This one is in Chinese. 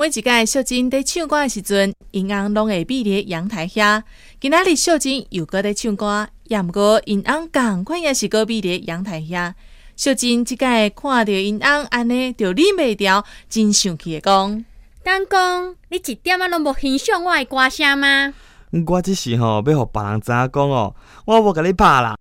每一届小珍在唱歌的时阵，银行拢会避伫阳台下。今仔日小珍又搁在唱歌，也毋过银行共款也是搁避伫阳台下。小珍即届看着银行安尼，就忍袂住，真生气的讲：“丹公，你一点仔拢无欣赏我的歌声吗？我即时吼、要互别人知影讲哦，我无甲你拍啦。”